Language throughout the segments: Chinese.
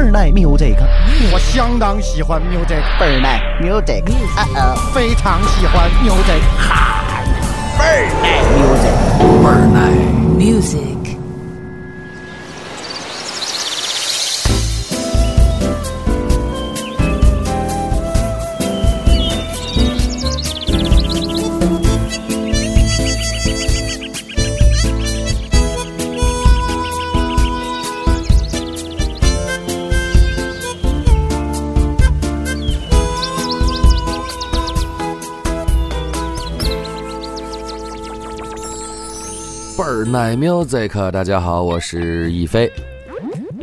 儿耐 music，我相当喜欢 music，倍儿耐 music，啊哦，非常喜欢 music，哈倍儿耐 music，倍儿耐 Music. 奶 music，大家好，我是一飞。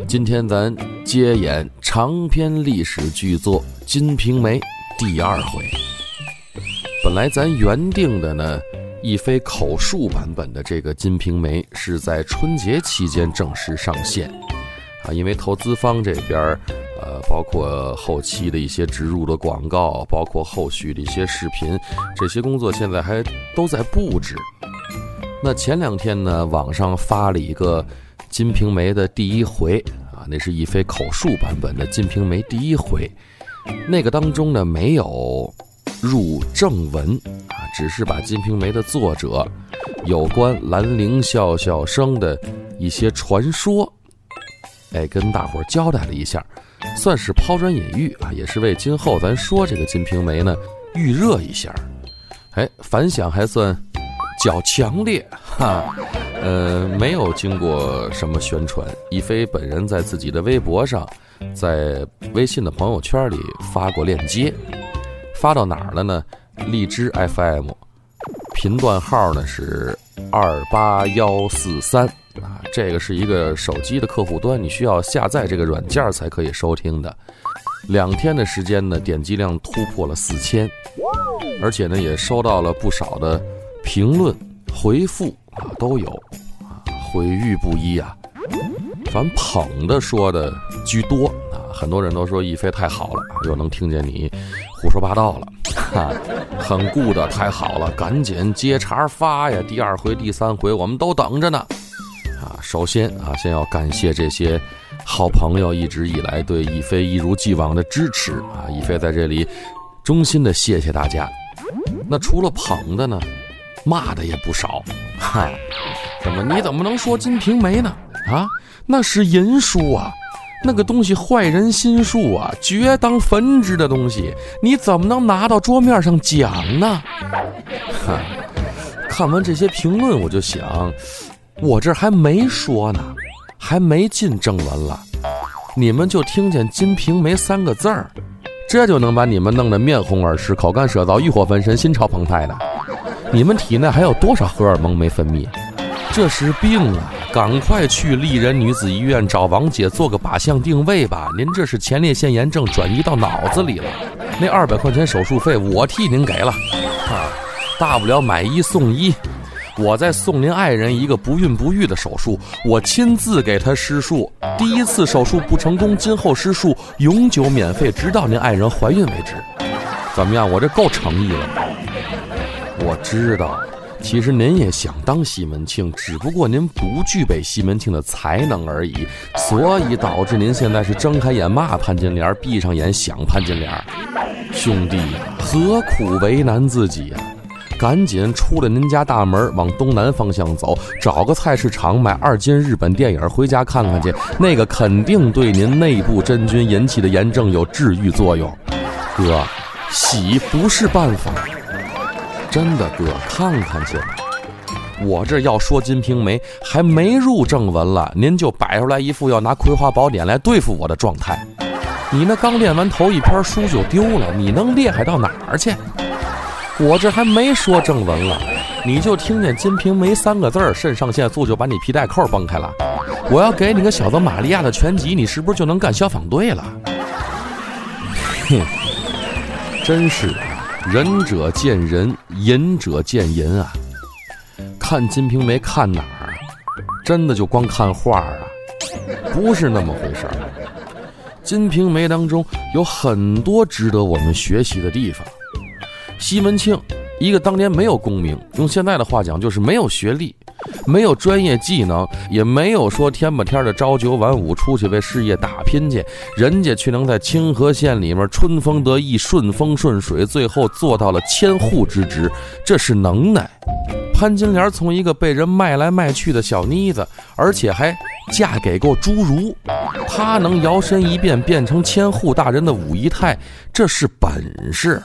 今天咱接演长篇历史巨作《金瓶梅》第二回。本来咱原定的呢，一飞口述版本的这个《金瓶梅》是在春节期间正式上线啊，因为投资方这边儿呃，包括后期的一些植入的广告，包括后续的一些视频，这些工作现在还都在布置。那前两天呢，网上发了一个《金瓶梅》的第一回啊，那是一飞口述版本的《金瓶梅》第一回，那个当中呢没有入正文啊，只是把《金瓶梅》的作者有关兰陵笑笑生的一些传说，哎，跟大伙儿交代了一下，算是抛砖引玉啊，也是为今后咱说这个《金瓶梅》呢预热一下，哎，反响还算。较强烈哈，呃，没有经过什么宣传。一飞本人在自己的微博上，在微信的朋友圈里发过链接，发到哪儿了呢？荔枝 FM，频段号呢是二八幺四三啊，这个是一个手机的客户端，你需要下载这个软件才可以收听的。两天的时间呢，点击量突破了四千，而且呢，也收到了不少的。评论、回复啊都有，啊毁誉不一啊，反捧的说的居多啊，很多人都说一飞太好了，又能听见你胡说八道了，哈，很 good 太好了，赶紧接茬发呀！第二回、第三回我们都等着呢，啊，首先啊，先要感谢这些好朋友一直以来对一飞一如既往的支持啊，一飞在这里衷心的谢谢大家。那除了捧的呢？骂的也不少，嗨，怎么你怎么能说《金瓶梅》呢？啊，那是淫书啊，那个东西坏人心术啊，绝当焚之的东西，你怎么能拿到桌面上讲呢？哈，看完这些评论，我就想，我这还没说呢，还没进正文了，你们就听见《金瓶梅》三个字儿，这就能把你们弄得面红耳赤、口干舌燥、欲火焚身、心潮澎湃的。你们体内还有多少荷尔蒙没分泌？这是病啊！赶快去丽人女子医院找王姐做个靶向定位吧。您这是前列腺炎症转移到脑子里了。那二百块钱手术费我替您给了，啊，大不了买一送一。我再送您爱人一个不孕不育的手术，我亲自给他施术。第一次手术不成功，今后施术永久免费，直到您爱人怀孕为止。怎么样？我这够诚意了。我知道，其实您也想当西门庆，只不过您不具备西门庆的才能而已，所以导致您现在是睁开眼骂潘金莲，闭上眼想潘金莲。兄弟，何苦为难自己呀？赶紧出了您家大门，往东南方向走，找个菜市场买二斤日本电影回家看看去，那个肯定对您内部真菌引起的炎症有治愈作用。哥，洗不是办法。真的哥，看看去。我这要说《金瓶梅》，还没入正文了，您就摆出来一副要拿《葵花宝典》来对付我的状态。你那刚练完头一篇书就丢了，你能厉害到哪儿去？我这还没说正文了，你就听见《金瓶梅》三个字儿，肾上腺素就把你皮带扣崩开了。我要给你个小泽玛利亚的全集，你是不是就能干消防队了？哼，真是的。仁者见仁，淫者见淫啊！看《金瓶梅》看哪儿？真的就光看画啊？不是那么回事儿。《金瓶梅》当中有很多值得我们学习的地方。西门庆，一个当年没有功名，用现在的话讲就是没有学历，没有专业技能，也没有说天不天的朝九晚五出去为事业打拼去，人家却能在清河县里面春风得意、顺风顺水，最后做到了千户之职，这是能耐。潘金莲从一个被人卖来卖去的小妮子，而且还嫁给过侏儒，她能摇身一变变成千户大人的五姨太，这是本事。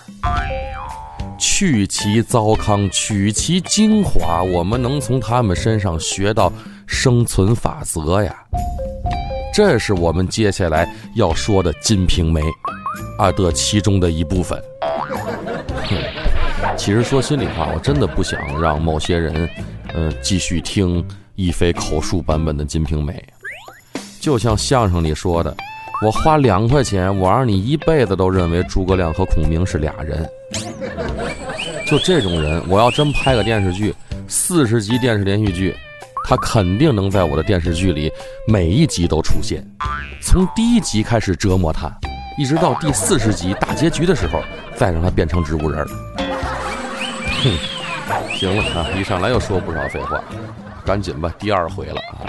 去其糟糠，取其精华，我们能从他们身上学到生存法则呀。这是我们接下来要说的《金瓶梅》啊的其中的一部分。其实说心里话，我真的不想让某些人，嗯，继续听一飞口述版本的《金瓶梅》。就像相声里说的，我花两块钱，我让你一辈子都认为诸葛亮和孔明是俩人。就这种人，我要真拍个电视剧，四十集电视连续剧，他肯定能在我的电视剧里每一集都出现。从第一集开始折磨他，一直到第四十集大结局的时候，再让他变成植物人。哼，行了啊！一上来又说不少废话，赶紧吧，第二回了啊，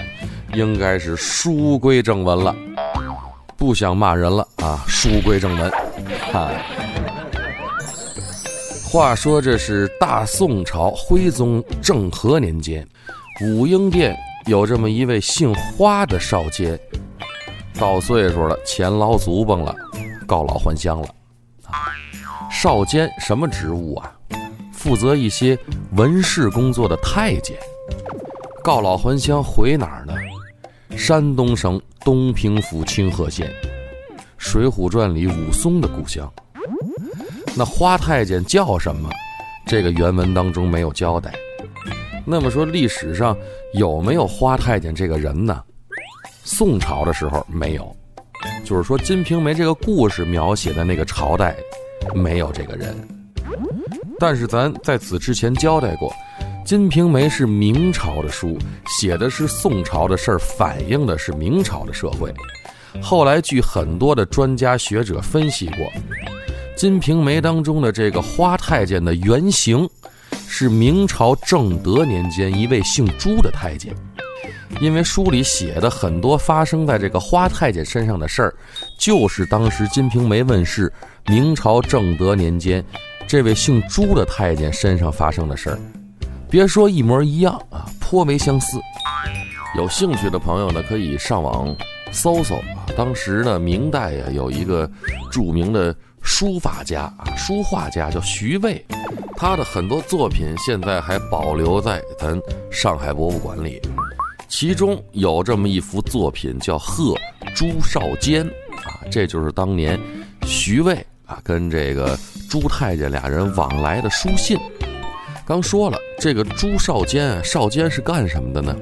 应该是书归正文了。不想骂人了啊，书归正文。哈，话说这是大宋朝徽宗政和年间，武英殿有这么一位姓花的少监，到岁数了，钱老足崩了，告老还乡了。少监什么职务啊？负责一些文事工作的太监，告老还乡回哪儿呢？山东省东平府清河县，《水浒传》里武松的故乡。那花太监叫什么？这个原文当中没有交代。那么说历史上有没有花太监这个人呢？宋朝的时候没有，就是说《金瓶梅》这个故事描写的那个朝代没有这个人。但是咱在此之前交代过，《金瓶梅》是明朝的书，写的是宋朝的事儿，反映的是明朝的社会。后来据很多的专家学者分析过，《金瓶梅》当中的这个花太监的原型，是明朝正德年间一位姓朱的太监。因为书里写的很多发生在这个花太监身上的事儿，就是当时《金瓶梅》问世，明朝正德年间。这位姓朱的太监身上发生的事儿，别说一模一样啊，颇为相似。有兴趣的朋友呢，可以上网搜搜啊。当时呢，明代呀有一个著名的书法家啊，书画家叫徐渭，他的很多作品现在还保留在咱上海博物馆里。其中有这么一幅作品叫《贺朱少监》啊，这就是当年徐渭啊跟这个。朱太监俩人往来的书信，刚说了，这个朱少监，少监是干什么的呢？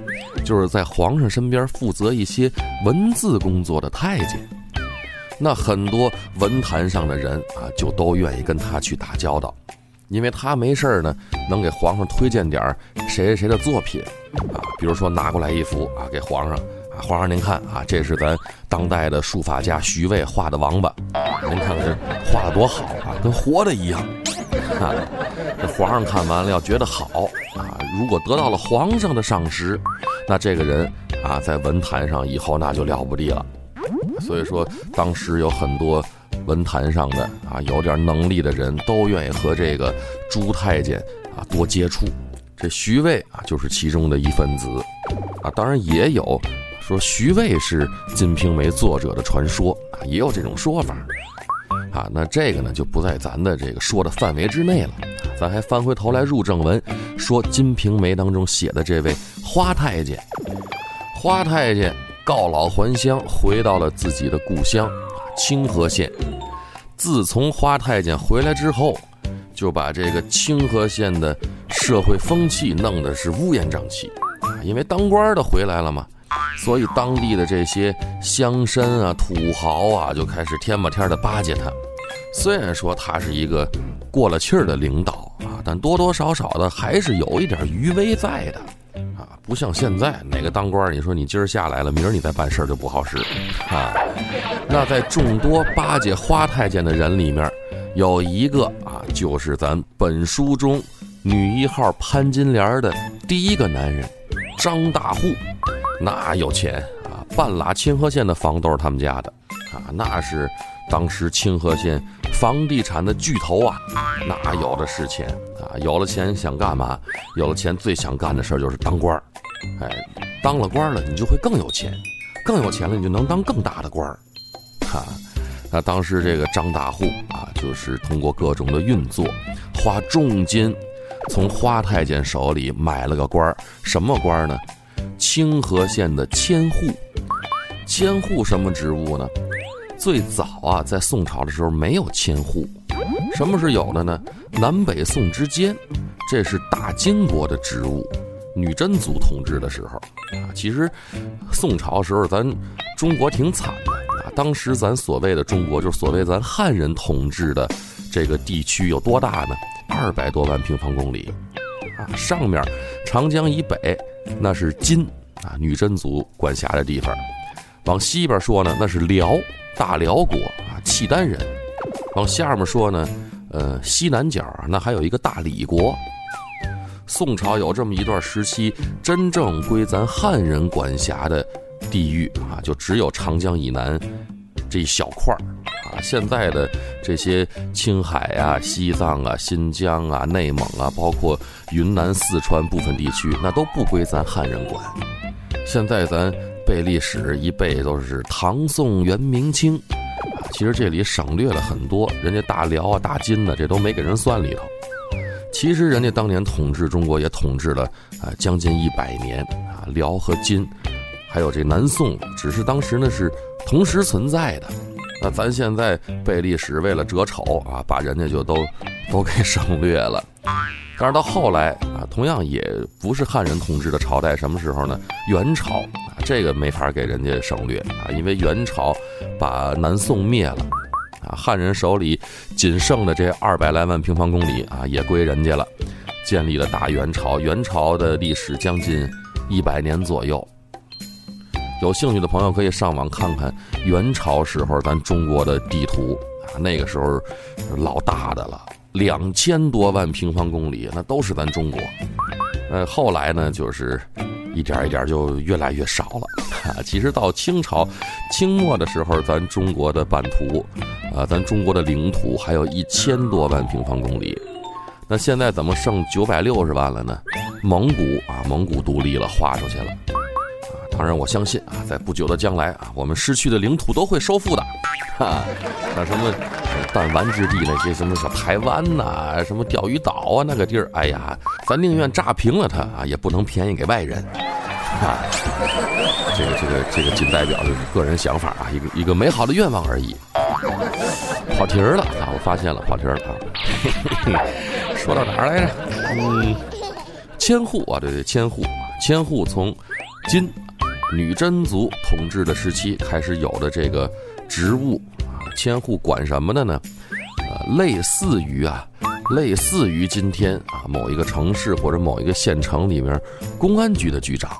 就是在皇上身边负责一些文字工作的太监。那很多文坛上的人啊，就都愿意跟他去打交道，因为他没事呢，能给皇上推荐点谁谁谁的作品啊，比如说拿过来一幅啊，给皇上。啊，皇上您看啊，这是咱当代的书法家徐渭画的王八，您看看这画的多好啊，跟活的一样。啊，这皇上看完了要觉得好啊，如果得到了皇上的赏识，那这个人啊，在文坛上以后那就了不地了。所以说，当时有很多文坛上的啊有点能力的人都愿意和这个朱太监啊多接触。这徐渭啊就是其中的一分子啊，当然也有。说徐渭是《金瓶梅》作者的传说啊，也有这种说法啊。那这个呢，就不在咱的这个说的范围之内了。咱还翻回头来入正文，说《金瓶梅》当中写的这位花太监，花太监告老还乡，回到了自己的故乡清河县。自从花太监回来之后，就把这个清河县的社会风气弄得是乌烟瘴气，因为当官的回来了嘛。所以当地的这些乡绅啊、土豪啊，就开始天吧天的巴结他。虽然说他是一个过了气儿的领导啊，但多多少少的还是有一点余威在的。不像现在哪个当官，你说你今儿下来了，明儿你再办事儿就不好使啊。那在众多巴结花太监的人里面，有一个啊，就是咱本书中女一号潘金莲的第一个男人。张大户，那有钱啊，半拉清河县的房都是他们家的，啊，那是当时清河县房地产的巨头啊，那有的是钱啊，有了钱想干嘛？有了钱最想干的事儿就是当官儿，哎，当了官儿了你就会更有钱，更有钱了你就能当更大的官儿，哈。那当时这个张大户啊，就是通过各种的运作，花重金从花太监手里买了个官儿，什么官儿呢？清河县的千户。千户什么职务呢？最早啊，在宋朝的时候没有千户，什么是有的呢？南北宋之间，这是大金国的职务。女真族统治的时候啊，其实宋朝时候咱中国挺惨的啊。当时咱所谓的中国，就是所谓咱汉人统治的这个地区有多大呢？二百多万平方公里，啊，上面长江以北那是金啊，女真族管辖的地方；往西边说呢，那是辽大辽国啊，契丹人；往下面说呢，呃，西南角那还有一个大理国。宋朝有这么一段时期，真正归咱汉人管辖的。地域啊，就只有长江以南这一小块儿啊。现在的这些青海啊、西藏啊、新疆啊、内蒙啊，包括云南、四川部分地区，那都不归咱汉人管。现在咱背历史一背都是唐宋元明清啊，其实这里省略了很多，人家大辽啊、大金呢，这都没给人算里头。其实人家当年统治中国也统治了啊将近一百年啊，辽和金。还有这南宋，只是当时呢是同时存在的。那咱现在背历史，为了折丑啊，把人家就都都给省略了。但是到后来啊，同样也不是汉人统治的朝代，什么时候呢？元朝啊，这个没法给人家省略啊，因为元朝把南宋灭了啊，汉人手里仅剩的这二百来万平方公里啊，也归人家了，建立了大元朝。元朝的历史将近一百年左右。有兴趣的朋友可以上网看看元朝时候咱中国的地图啊，那个时候老大的了，两千多万平方公里，那都是咱中国。呃，后来呢，就是一点一点就越来越少了。其实到清朝清末的时候，咱中国的版图啊，咱中国的领土还有一千多万平方公里，那现在怎么剩九百六十万了呢？蒙古啊，蒙古独立了，划出去了。当然，我相信啊，在不久的将来啊，我们失去的领土都会收复的。哈，像什么弹丸之地那些什么小台湾呐，什么钓鱼岛啊那个地儿，哎呀，咱宁愿炸平了它啊，也不能便宜给外人。啊，这个这个这个仅代表就是个人想法啊，一个一个美好的愿望而已。跑题儿了啊，我发现了跑题儿了啊。说到哪儿来着？嗯，千户啊，对对，千户，千户从金。女真族统治的时期开始有的这个职务啊，千户管什么的呢？呃，类似于啊，类似于今天啊某一个城市或者某一个县城里面公安局的局长，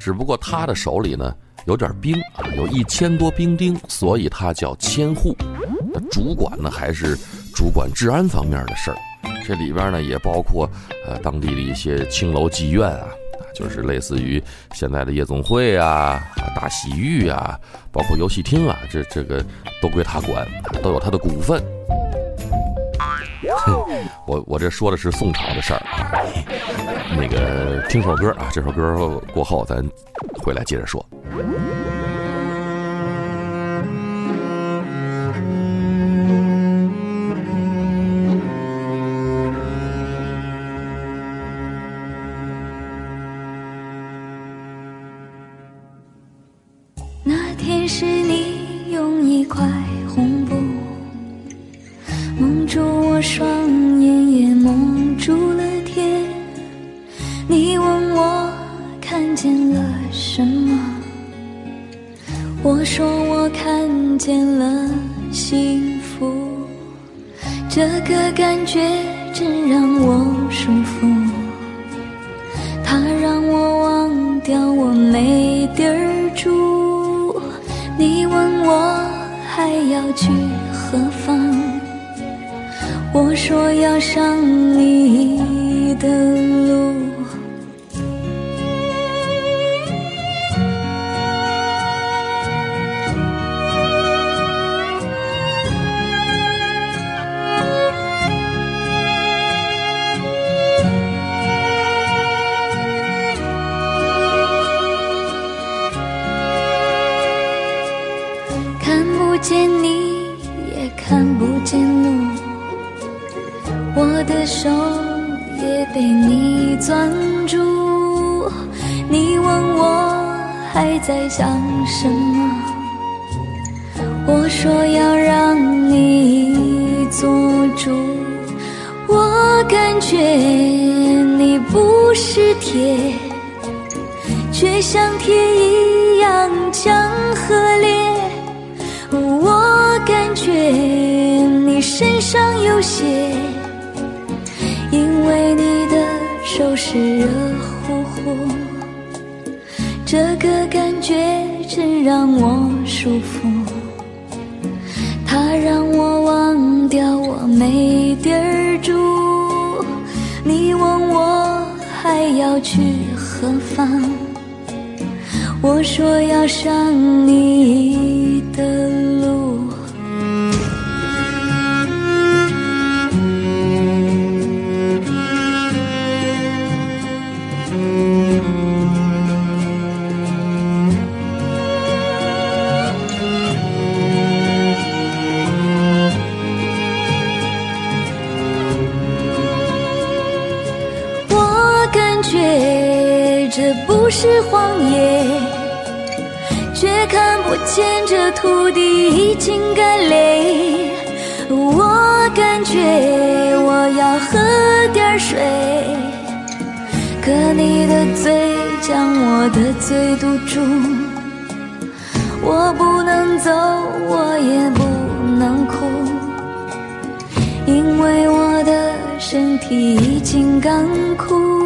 只不过他的手里呢有点兵啊，有一千多兵丁，所以他叫千户。那主管呢还是主管治安方面的事儿，这里边呢也包括呃当地的一些青楼妓院啊。就是类似于现在的夜总会啊、大洗浴啊，包括游戏厅啊，这这个都归他管，都有他的股份。我我这说的是宋朝的事儿啊，那个听首歌啊，这首歌过后咱回来接着说。我说我看见了幸福这个感觉真让我舒服它让我忘掉我没地儿住。你问我还要去何方？我说要上你的路。手也被你攥住。你问我还在想什么？我说要让你做主。我感觉你不是铁，却像铁一样强和烈。我感觉你身上有血，手是热乎乎。这个感觉真让我舒服，它让我忘掉我没地儿住。你问我还要去何方？我说要上你的不是荒野，却看不见这土地已经干裂。我感觉我要喝点水，可你的嘴将我的嘴堵住。我不能走，我也不能哭。因为我的身体已经干枯，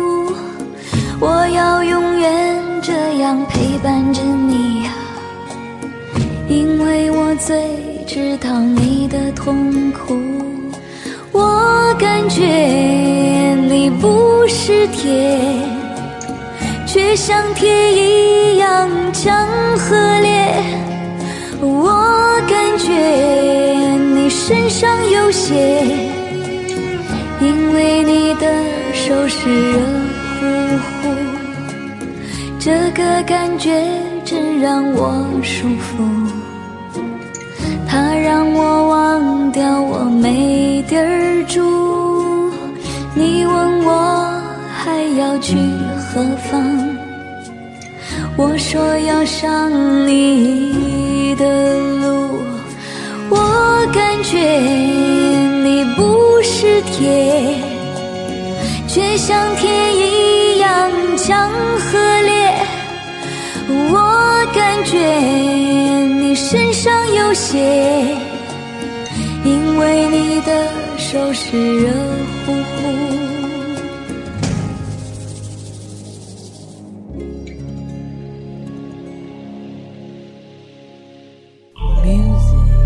我要永远这样陪伴着你呀，因为我最知道你的痛苦。我感觉你不是铁，却像铁一样强和烈。我感觉你身上有血，因为你的手是热乎乎。这个感觉真让我舒服，它让我忘掉我没地儿住。你问我还要去何方？我说要上你的路，我感觉你不是铁，却像铁一样强觉你身上有血，因为你的手是热乎乎。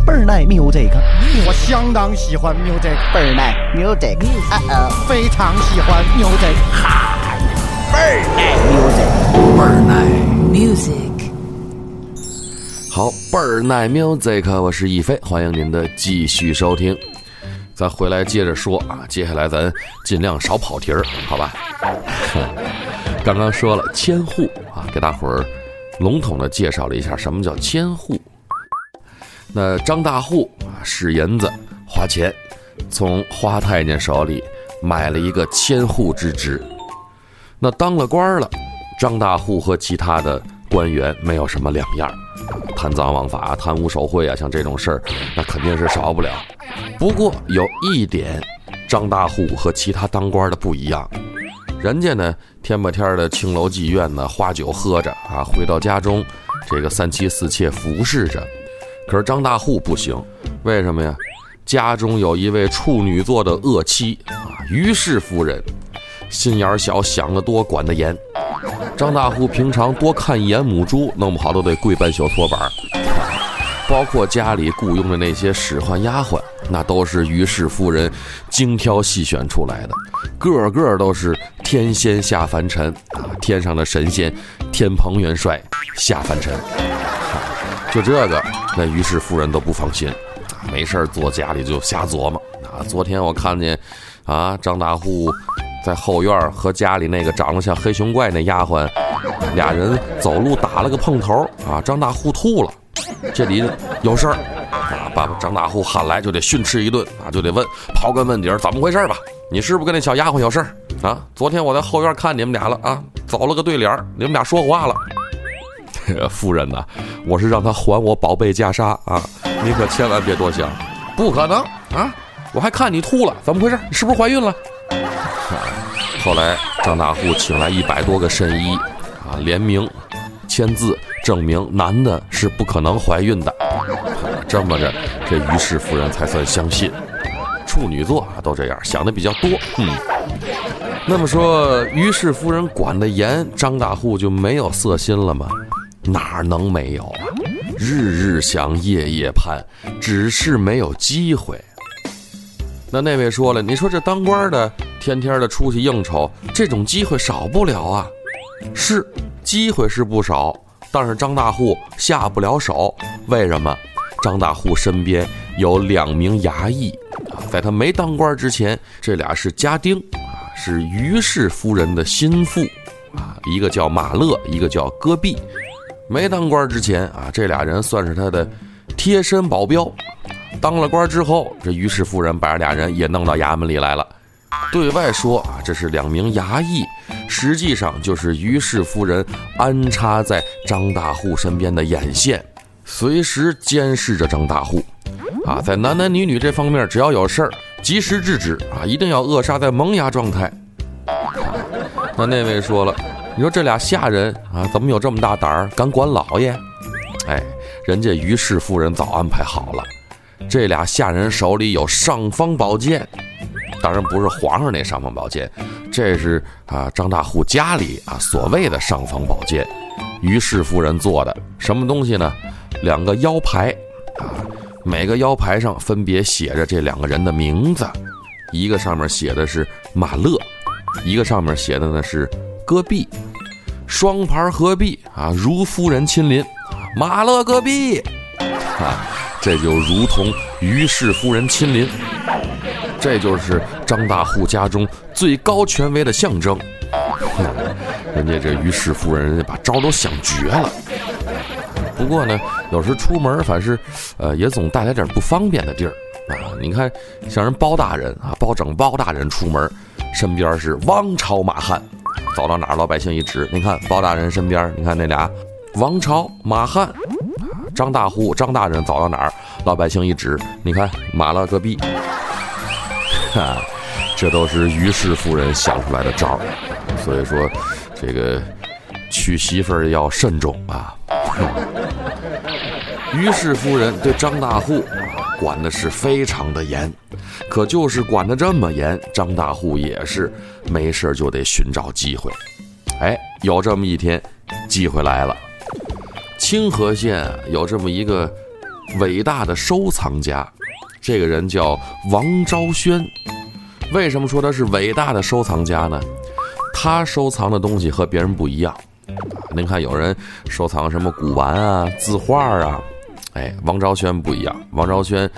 倍儿耐 music，我相当喜欢 music，倍儿耐 music，啊哦，非常喜欢 music 哈。倍儿耐 music，倍儿耐。Music. 倍儿耐 music，我是一飞，欢迎您的继续收听。咱回来接着说啊，接下来咱尽量少跑题儿，好吧？刚刚说了千户啊，给大伙儿笼统的介绍了一下什么叫千户。那张大户啊，使银子花钱，从花太监手里买了一个千户之职。那当了官了，张大户和其他的官员没有什么两样，贪赃枉法、贪污受贿啊，像这种事儿，那肯定是少不了。不过有一点，张大户和其他当官的不一样，人家呢天不天的青楼妓院呢，花酒喝着啊，回到家中，这个三妻四妾服侍着。可是张大户不行，为什么呀？家中有一位处女座的恶妻啊，于氏夫人，心眼儿小，想得多，管得严。张大户平常多看一眼母猪，弄不好都得跪半宿搓板儿。包括家里雇佣的那些使唤丫鬟，那都是于氏夫人精挑细选出来的，个个都是天仙下凡尘啊，天上的神仙，天蓬元帅下凡尘。就这个，那于氏夫人都不放心，没事儿坐家里就瞎琢磨啊。昨天我看见，啊，张大户在后院和家里那个长得像黑熊怪那丫鬟，俩人走路打了个碰头啊，张大户吐了。这里有事儿啊！把张大户喊来就得训斥一顿啊，就得问刨根问底儿怎么回事吧？你是不是跟那小丫鬟有事儿啊？昨天我在后院看你们俩了啊，走了个对联儿，你们俩说话了。夫人呐，我是让他还我宝贝袈裟啊！你可千万别多想，不可能啊！我还看你吐了，怎么回事？你是不是怀孕了？啊后来张大户请来一百多个神医啊，联名签字证明男的是不可能怀孕的。这么着，这于氏夫人才算相信。处女座啊，都这样想的比较多。嗯，那么说于氏夫人管得严，张大户就没有色心了吗？哪能没有啊？日日想，夜夜盼，只是没有机会。那那位说了，你说这当官的天天的出去应酬，这种机会少不了啊？是，机会是不少，但是张大户下不了手。为什么？张大户身边有两名衙役啊，在他没当官之前，这俩是家丁啊，是于氏夫人的心腹啊，一个叫马乐，一个叫戈壁。没当官之前啊，这俩人算是他的贴身保镖。当了官之后，这于氏夫人把这俩人也弄到衙门里来了。对外说啊，这是两名衙役，实际上就是于氏夫人安插在张大户身边的眼线，随时监视着张大户。啊，在男男女女这方面，只要有事儿，及时制止啊，一定要扼杀在萌芽状态。那那位说了。你说这俩下人啊，怎么有这么大胆儿，敢管老爷？哎，人家于氏夫人早安排好了，这俩下人手里有尚方宝剑，当然不是皇上那尚方宝剑，这是啊张大户家里啊所谓的尚方宝剑，于氏夫人做的什么东西呢？两个腰牌啊，每个腰牌上分别写着这两个人的名字，一个上面写的是马勒，一个上面写的呢是。戈壁，双牌合璧啊，如夫人亲临，马勒戈壁，啊，这就如同于氏夫人亲临，这就是张大户家中最高权威的象征。人家这于氏夫人，人家把招都想绝了。不过呢，有时出门，反是，呃，也总带来点不方便的地儿啊。你看，像人包大人啊，包拯包大人出门，身边是王朝马汉。走到哪儿，老百姓一指，你看包大人身边，你看那俩王朝马汉，张大户张大人走到哪儿，老百姓一指，你看马了个逼，哈，这都是于氏夫人想出来的招儿，所以说这个娶媳妇儿要慎重啊。于氏夫人对张大户管的是非常的严。可就是管的这么严，张大户也是没事就得寻找机会。哎，有这么一天，机会来了。清河县有这么一个伟大的收藏家，这个人叫王昭轩。为什么说他是伟大的收藏家呢？他收藏的东西和别人不一样。您看，有人收藏什么古玩啊、字画啊，哎，王昭轩不一样。王昭轩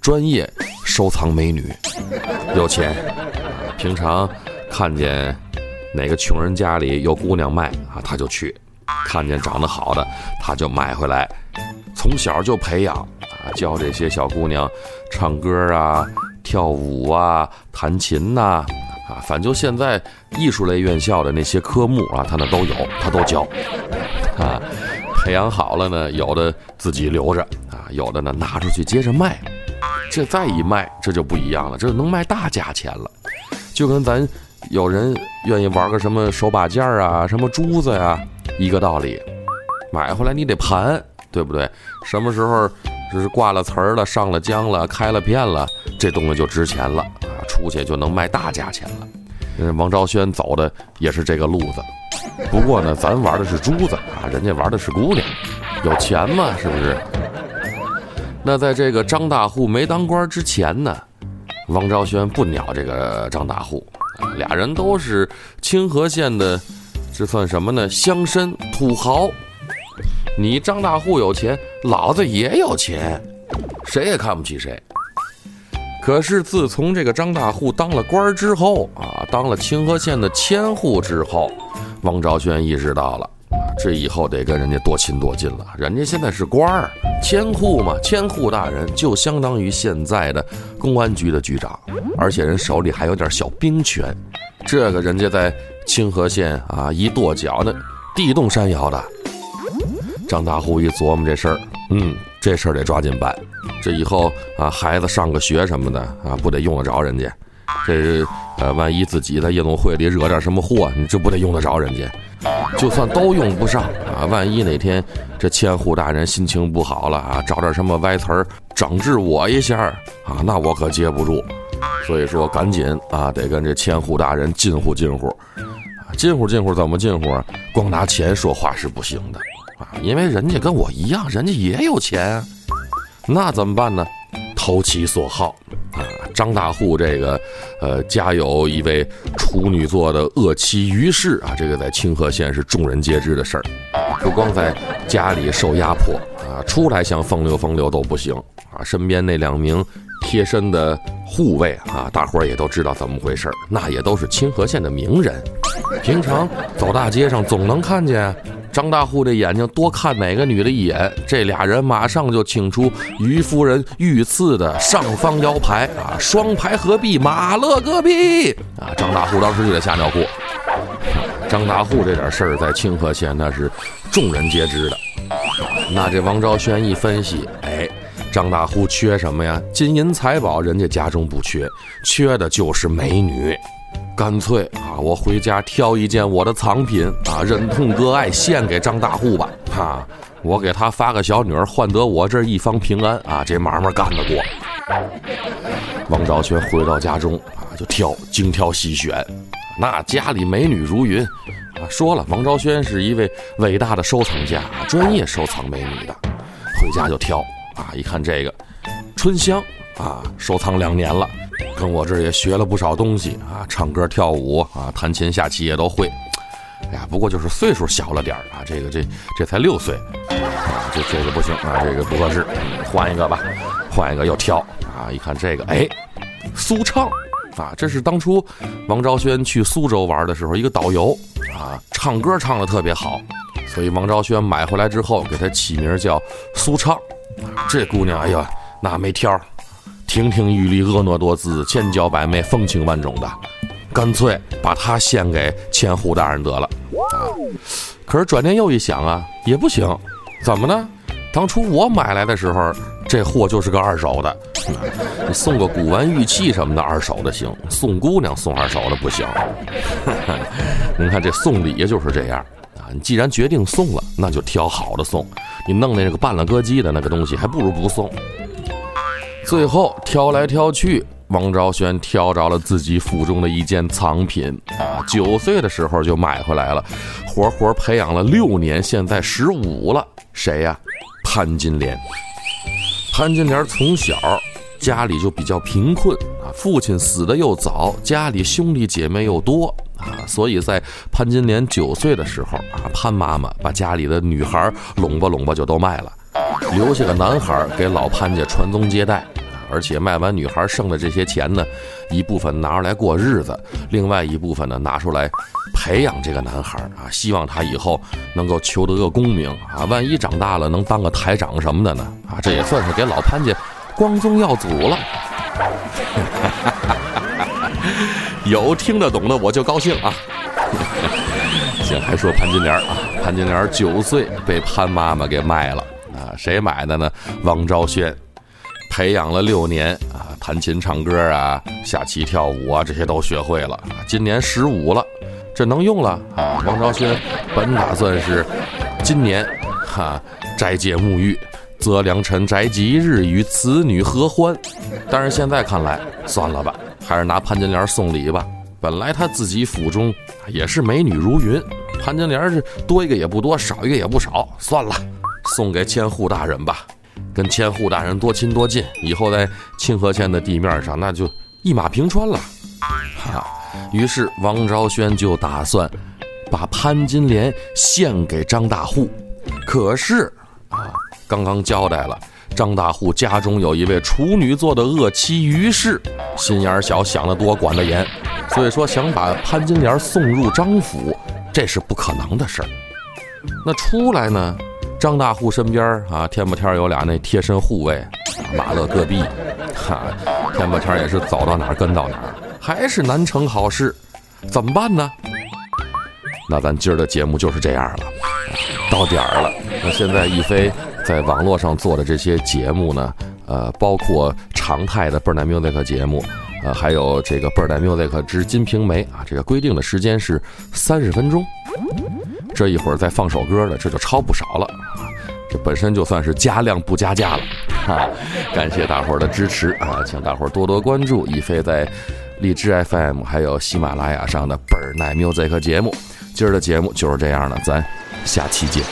专业。收藏美女，有钱，平常看见哪个穷人家里有姑娘卖啊，他就去；看见长得好的，他就买回来。从小就培养啊，教这些小姑娘唱歌啊、跳舞啊、弹琴呐，啊，反正就现在艺术类院校的那些科目啊，他那都有，他都教。啊，培养好了呢，有的自己留着啊，有的呢拿出去接着卖。这再一卖，这就不一样了，这能卖大价钱了，就跟咱有人愿意玩个什么手把件啊、什么珠子呀一个道理。买回来你得盘，对不对？什么时候就是挂了瓷儿了、上了浆了、开了片了，这东西就值钱了啊，出去就能卖大价钱了。嗯，王昭轩走的也是这个路子，不过呢，咱玩的是珠子啊，人家玩的是姑娘，有钱嘛，是不是？那在这个张大户没当官之前呢，王昭轩不鸟这个张大户，俩人都是清河县的，这算什么呢？乡绅土豪。你张大户有钱，老子也有钱，谁也看不起谁。可是自从这个张大户当了官之后啊，当了清河县的千户之后，王昭轩意识到了，这以后得跟人家多亲多近了。人家现在是官儿，千户嘛，千户大人就相当于现在的公安局的局长，而且人手里还有点小兵权。这个人家在清河县啊，一跺脚那地动山摇的。张大户一琢磨这事儿，嗯，这事儿得抓紧办。这以后啊，孩子上个学什么的啊，不得用得着人家。这是呃，万一自己在夜总会里惹点什么祸，你这不得用得着人家？就算都用不上啊，万一哪天这千户大人心情不好了啊，找点什么歪词儿整治我一下啊，那我可接不住。所以说，赶紧啊，得跟这千户大人近乎近乎。近乎近乎怎么近乎啊？光拿钱说话是不行的啊，因为人家跟我一样，人家也有钱啊，那怎么办呢？投其所好啊！张大户这个，呃，家有一位处女座的恶妻于氏啊，这个在清河县是众人皆知的事儿。不光在家里受压迫啊，出来想风流风流都不行啊。身边那两名贴身的护卫啊，大伙儿也都知道怎么回事儿，那也都是清河县的名人，平常走大街上总能看见。张大户的眼睛多看哪个女的一眼，这俩人马上就请出于夫人御赐的上方腰牌啊，双排合璧，马勒戈壁啊！张大户当时就得吓尿裤。张大户这点事儿在清河县那是众人皆知的。那这王昭轩一分析，哎，张大户缺什么呀？金银财宝人家家中不缺，缺的就是美女。干脆啊，我回家挑一件我的藏品啊，忍痛割爱献给张大户吧。啊，我给他发个小女儿，换得我这一方平安啊，这买卖干得过。王昭轩回到家中啊，就挑，精挑细选。那家里美女如云啊。说了，王昭轩是一位伟大的收藏家，专业收藏美女的。回家就挑啊，一看这个春香啊，收藏两年了。跟我这也学了不少东西啊，唱歌跳舞啊，弹琴下棋也都会。哎呀，不过就是岁数小了点啊，这个这这才六岁，啊，这这个不行啊，这个不合适，换一个吧，换一个又挑啊，一看这个，哎，苏畅啊，这是当初王昭轩去苏州玩的时候一个导游啊，唱歌唱的特别好，所以王昭轩买回来之后给他起名叫苏畅。这姑娘，哎呀，那没挑。亭亭玉立，婀娜多姿，千娇百媚，风情万种的，干脆把它献给千户大人得了啊！可是转念又一想啊，也不行，怎么呢？当初我买来的时候，这货就是个二手的，你送个古玩玉器什么的，二手的行；送姑娘送二手的不行。您看这送礼就是这样啊！你既然决定送了，那就挑好的送。你弄那个半了咯叽的那个东西，还不如不送。最后挑来挑去，王昭轩挑着了自己府中的一件藏品啊！九岁的时候就买回来了，活活培养了六年，现在十五了。谁呀？潘金莲。潘金莲从小家里就比较贫困啊，父亲死的又早，家里兄弟姐妹又多啊，所以在潘金莲九岁的时候啊，潘妈妈把家里的女孩拢吧拢吧就都卖了，留下个男孩给老潘家传宗接代。而且卖完女孩剩的这些钱呢，一部分拿出来过日子，另外一部分呢拿出来培养这个男孩啊，希望他以后能够求得个功名啊，万一长大了能当个台长什么的呢啊，这也算是给老潘家光宗耀祖了。有听得懂的我就高兴啊。行，还说潘金莲啊，潘金莲九岁被潘妈妈给卖了谁买的呢？王昭轩。培养了六年啊，弹琴、唱歌啊，下棋、跳舞啊，这些都学会了。今年十五了，这能用了啊！王昭轩本打算是今年哈斋戒沐浴，择良辰摘吉日与此女合欢，但是现在看来算了吧，还是拿潘金莲送礼吧。本来他自己府中也是美女如云，潘金莲是多一个也不多，少一个也不少，算了，送给千户大人吧。跟千户大人多亲多近，以后在清河县的地面上，那就一马平川了。哈，于是王昭轩就打算把潘金莲献给张大户。可是啊，刚刚交代了，张大户家中有一位处女座的恶妻于氏，心眼小，想得多，管得严，所以说想把潘金莲送入张府，这是不可能的事儿。那出来呢，张大户身边啊，天不天有俩那贴身护卫，马勒戈壁，哈，天不天也是走到哪儿跟到哪儿，还是难成好事，怎么办呢？那咱今儿的节目就是这样了，到点儿了。那现在一飞在网络上做的这些节目呢，呃，包括常态的倍儿奶 music 节目，呃，还有这个倍儿奶 music 之《金瓶梅》啊，这个规定的时间是三十分钟。这一会儿再放首歌呢，这就超不少了！这本身就算是加量不加价了啊！感谢大伙儿的支持啊，请大伙儿多多关注一飞在荔枝 FM 还有喜马拉雅上的倍儿耐 music 节目。今儿的节目就是这样了，咱下期见。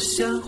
多